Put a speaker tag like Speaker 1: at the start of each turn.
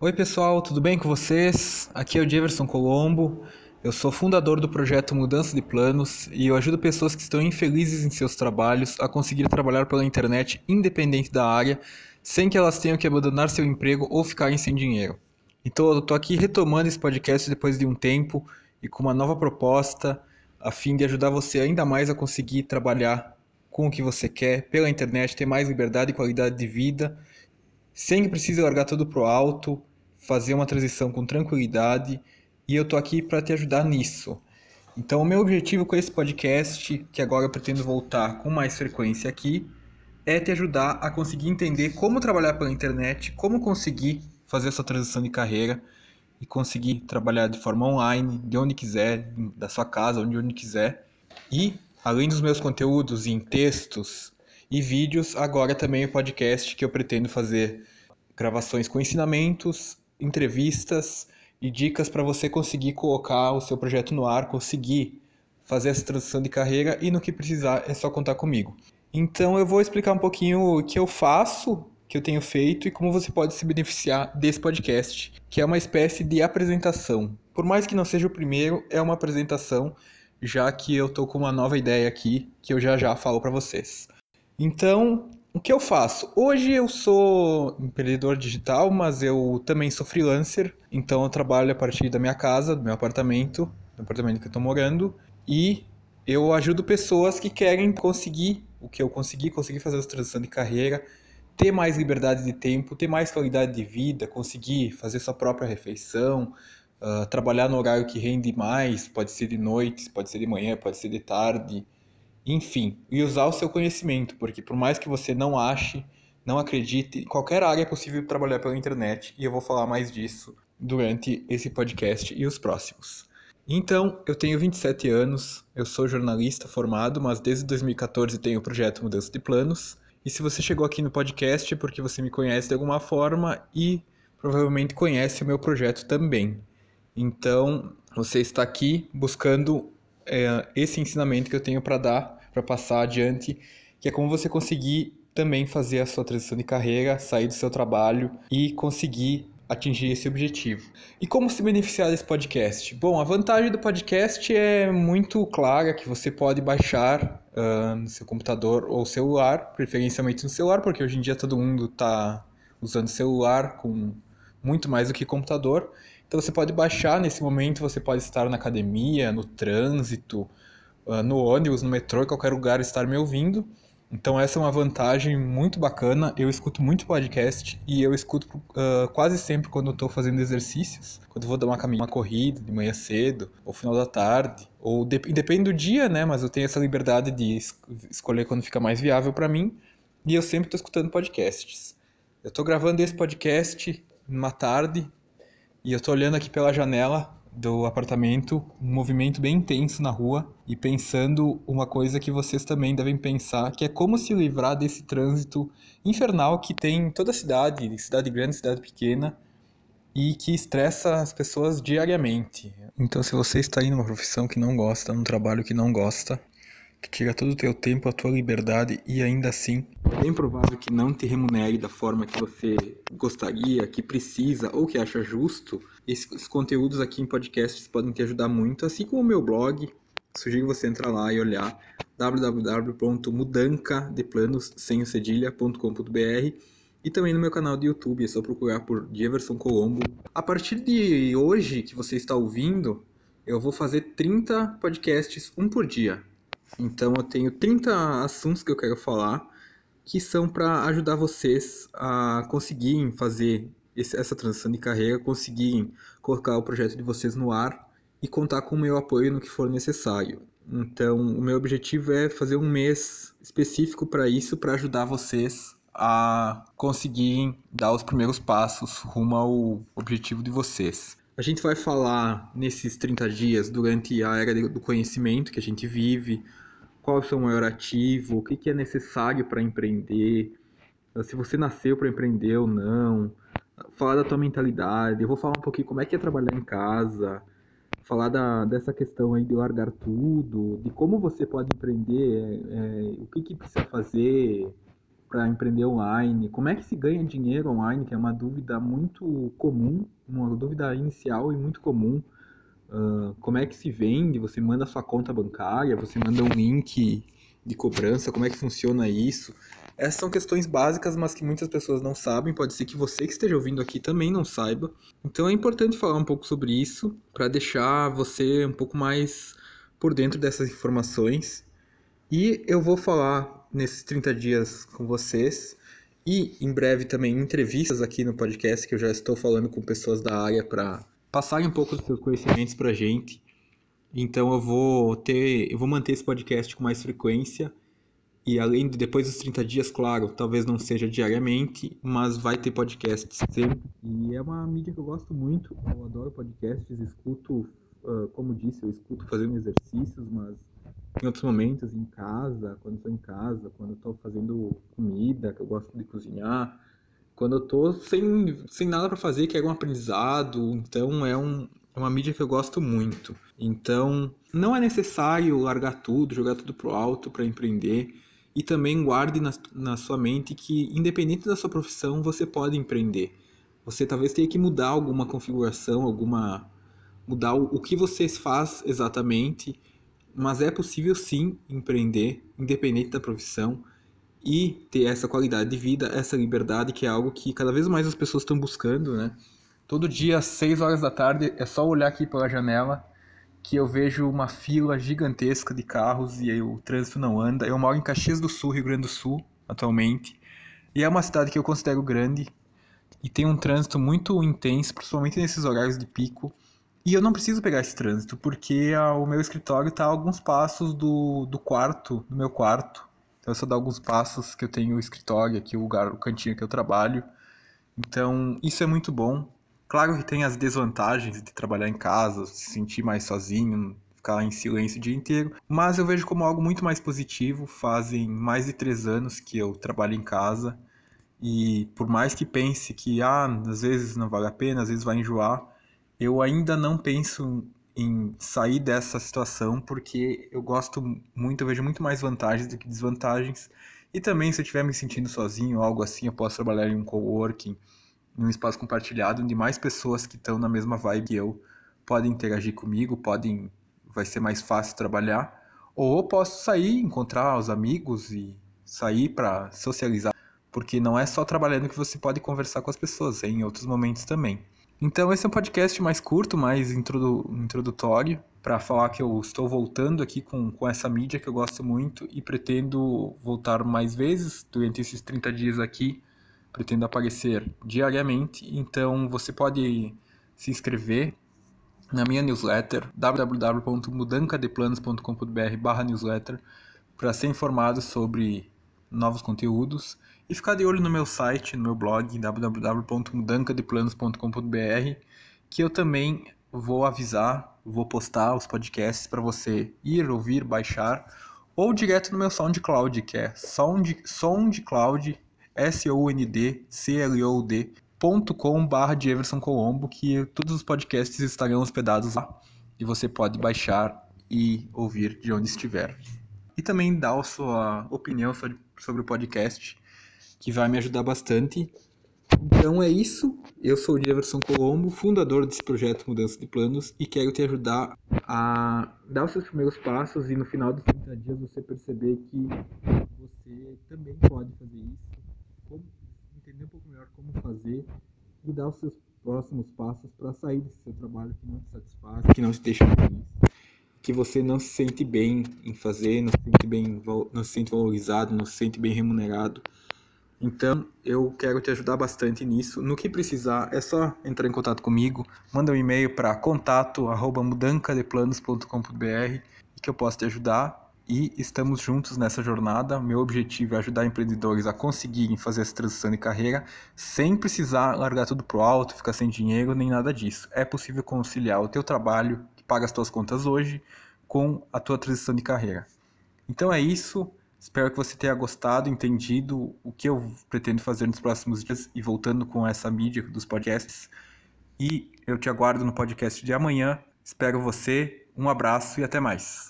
Speaker 1: Oi pessoal, tudo bem com vocês? Aqui é o Jefferson Colombo. Eu sou fundador do projeto Mudança de Planos e eu ajudo pessoas que estão infelizes em seus trabalhos a conseguir trabalhar pela internet independente da área, sem que elas tenham que abandonar seu emprego ou ficarem sem dinheiro. Então eu estou aqui retomando esse podcast depois de um tempo e com uma nova proposta a fim de ajudar você ainda mais a conseguir trabalhar com o que você quer pela internet, ter mais liberdade e qualidade de vida, sem que precise largar tudo pro alto, fazer uma transição com tranquilidade, e eu tô aqui para te ajudar nisso. Então, o meu objetivo com esse podcast, que agora eu pretendo voltar com mais frequência aqui, é te ajudar a conseguir entender como trabalhar pela internet, como conseguir fazer essa transição de carreira e conseguir trabalhar de forma online, de onde quiser, da sua casa, onde onde quiser. E além dos meus conteúdos em textos e vídeos, agora também o podcast que eu pretendo fazer gravações com ensinamentos, entrevistas e dicas para você conseguir colocar o seu projeto no ar, conseguir fazer essa transição de carreira e no que precisar é só contar comigo. Então eu vou explicar um pouquinho o que eu faço, que eu tenho feito e como você pode se beneficiar desse podcast, que é uma espécie de apresentação. Por mais que não seja o primeiro, é uma apresentação já que eu tô com uma nova ideia aqui que eu já já falo para vocês. Então, o que eu faço? Hoje eu sou empreendedor digital, mas eu também sou freelancer, então eu trabalho a partir da minha casa, do meu apartamento, do apartamento que eu estou morando, e eu ajudo pessoas que querem conseguir o que eu consegui, conseguir fazer essa transição de carreira, ter mais liberdade de tempo, ter mais qualidade de vida, conseguir fazer sua própria refeição, uh, trabalhar no horário que rende mais, pode ser de noite, pode ser de manhã, pode ser de tarde, enfim, e usar o seu conhecimento, porque por mais que você não ache, não acredite, qualquer área é possível trabalhar pela internet e eu vou falar mais disso durante esse podcast e os próximos. Então, eu tenho 27 anos, eu sou jornalista formado, mas desde 2014 tenho o projeto Mudança de Planos. E se você chegou aqui no podcast é porque você me conhece de alguma forma e provavelmente conhece o meu projeto também. Então, você está aqui buscando é, esse ensinamento que eu tenho para dar, para passar adiante, que é como você conseguir também fazer a sua transição de carreira, sair do seu trabalho e conseguir atingir esse objetivo. E como se beneficiar desse podcast? Bom, a vantagem do podcast é muito clara, que você pode baixar uh, no seu computador ou celular, preferencialmente no celular, porque hoje em dia todo mundo está usando celular com muito mais do que computador. Então você pode baixar nesse momento, você pode estar na academia, no trânsito, no ônibus, no metrô, em qualquer lugar estar me ouvindo. Então essa é uma vantagem muito bacana. Eu escuto muito podcast e eu escuto uh, quase sempre quando estou fazendo exercícios, quando vou dar uma caminhada, uma corrida de manhã cedo, ou final da tarde, ou de depende do dia, né? Mas eu tenho essa liberdade de es escolher quando fica mais viável para mim. E eu sempre estou escutando podcasts. Eu estou gravando esse podcast numa tarde e eu estou olhando aqui pela janela do apartamento, um movimento bem intenso na rua e pensando uma coisa que vocês também devem pensar, que é como se livrar desse trânsito infernal que tem em toda a cidade, cidade grande, cidade pequena, e que estressa as pessoas diariamente. Então, se você está em uma profissão que não gosta, num trabalho que não gosta, que tira todo o teu tempo, a tua liberdade e ainda assim é bem provável que não te remunere da forma que você gostaria, que precisa ou que acha justo, esses conteúdos aqui em podcasts podem te ajudar muito, assim como o meu blog. Sugiro você entrar lá e olhar www.mudancadeplanos.com.br e também no meu canal do YouTube, é só procurar por Jefferson Colombo. A partir de hoje que você está ouvindo, eu vou fazer 30 podcasts, um por dia. Então eu tenho 30 assuntos que eu quero falar que são para ajudar vocês a conseguirem fazer esse, essa transição de carreira, conseguirem colocar o projeto de vocês no ar e contar com o meu apoio no que for necessário. Então, o meu objetivo é fazer um mês específico para isso, para ajudar vocês a conseguirem dar os primeiros passos rumo ao objetivo de vocês. A gente vai falar nesses 30 dias, durante a era do conhecimento que a gente vive, qual é o seu maior ativo, o que, é necessário para empreender, se você nasceu para empreender ou não, falar da tua mentalidade, eu vou falar um pouquinho como é que é trabalhar em casa, falar da, dessa questão aí de largar tudo, de como você pode empreender, é, é, o que, que precisa fazer, para empreender online, como é que se ganha dinheiro online, que é uma dúvida muito comum, uma dúvida inicial e muito comum. Uh, como é que se vende? Você manda sua conta bancária, você manda um link de cobrança, como é que funciona isso? Essas são questões básicas, mas que muitas pessoas não sabem. Pode ser que você que esteja ouvindo aqui também não saiba. Então é importante falar um pouco sobre isso para deixar você um pouco mais por dentro dessas informações. E eu vou falar nesses 30 dias com vocês e em breve também entrevistas aqui no podcast que eu já estou falando com pessoas da área para passarem um pouco dos seus conhecimentos para a gente. Então eu vou ter, eu vou manter esse podcast com mais frequência e além de depois dos 30 dias, claro, talvez não seja diariamente, mas vai ter podcasts sempre. E é uma mídia que eu gosto muito, eu adoro podcasts, escuto, uh, como disse, eu escuto fazendo exercícios, mas em outros momentos, em casa, quando estou em casa, quando estou fazendo comida, que eu gosto de cozinhar, quando eu estou sem, sem nada para fazer, que é um aprendizado, então é, um, é uma mídia que eu gosto muito. Então, não é necessário largar tudo, jogar tudo pro alto para empreender. E também guarde na, na sua mente que, independente da sua profissão, você pode empreender. Você talvez tenha que mudar alguma configuração, alguma mudar o, o que você faz exatamente mas é possível sim empreender, independente da profissão, e ter essa qualidade de vida, essa liberdade, que é algo que cada vez mais as pessoas estão buscando, né? Todo dia, às 6 horas da tarde, é só olhar aqui pela janela que eu vejo uma fila gigantesca de carros e o trânsito não anda. Eu moro em Caxias do Sul, Rio Grande do Sul, atualmente, e é uma cidade que eu considero grande e tem um trânsito muito intenso, principalmente nesses horários de pico. E eu não preciso pegar esse trânsito, porque a, o meu escritório está a alguns passos do, do quarto, do meu quarto. Então, eu só dou alguns passos que eu tenho o escritório aqui, o lugar, o cantinho que eu trabalho. Então, isso é muito bom. Claro que tem as desvantagens de trabalhar em casa, se sentir mais sozinho, ficar em silêncio o dia inteiro, mas eu vejo como algo muito mais positivo. Fazem mais de três anos que eu trabalho em casa e por mais que pense que ah, às vezes não vale a pena, às vezes vai enjoar, eu ainda não penso em sair dessa situação porque eu gosto muito, eu vejo muito mais vantagens do que desvantagens. E também, se eu estiver me sentindo sozinho ou algo assim, eu posso trabalhar em um coworking, em um espaço compartilhado, onde mais pessoas que estão na mesma vibe que eu podem interagir comigo, podem, vai ser mais fácil trabalhar. Ou posso sair, encontrar os amigos e sair para socializar, porque não é só trabalhando que você pode conversar com as pessoas, é em outros momentos também. Então, esse é um podcast mais curto, mais introdu introdutório, para falar que eu estou voltando aqui com, com essa mídia que eu gosto muito e pretendo voltar mais vezes durante esses 30 dias aqui. Pretendo aparecer diariamente. Então, você pode se inscrever na minha newsletter www.mudancadeplanos.com.br/newsletter para ser informado sobre novos conteúdos e ficar de olho no meu site, no meu blog www.mudancadeplanos.com.br, que eu também vou avisar, vou postar os podcasts para você ir ouvir, baixar, ou direto no meu SoundCloud, que é sound, SoundCloud, S-O-U-N-D-C-L-O-D, .com barra de Everson Colombo, que todos os podcasts estarão hospedados lá e você pode baixar e ouvir de onde estiver. E também dar a sua opinião sobre o podcast que vai me ajudar bastante. Então é isso. Eu sou o Jefferson Colombo, fundador desse projeto Mudança de Planos e quero te ajudar a dar os seus primeiros passos e no final dos 30 dias você perceber que você também pode fazer isso, como, entender um pouco melhor como fazer e dar os seus próximos passos para sair desse seu trabalho que não te satisfaz, que não te deixa feliz, que você não se sente bem em fazer, não se sente bem, não se sente valorizado, não se sente bem remunerado. Então, eu quero te ajudar bastante nisso. No que precisar, é só entrar em contato comigo, manda um e-mail para contato@mudancadeplanos.com.br que eu posso te ajudar. E estamos juntos nessa jornada. Meu objetivo é ajudar empreendedores a conseguirem fazer essa transição de carreira sem precisar largar tudo pro alto, ficar sem dinheiro, nem nada disso. É possível conciliar o teu trabalho, que paga as tuas contas hoje, com a tua transição de carreira. Então é isso. Espero que você tenha gostado, entendido o que eu pretendo fazer nos próximos dias e voltando com essa mídia dos podcasts. E eu te aguardo no podcast de amanhã. Espero você. Um abraço e até mais.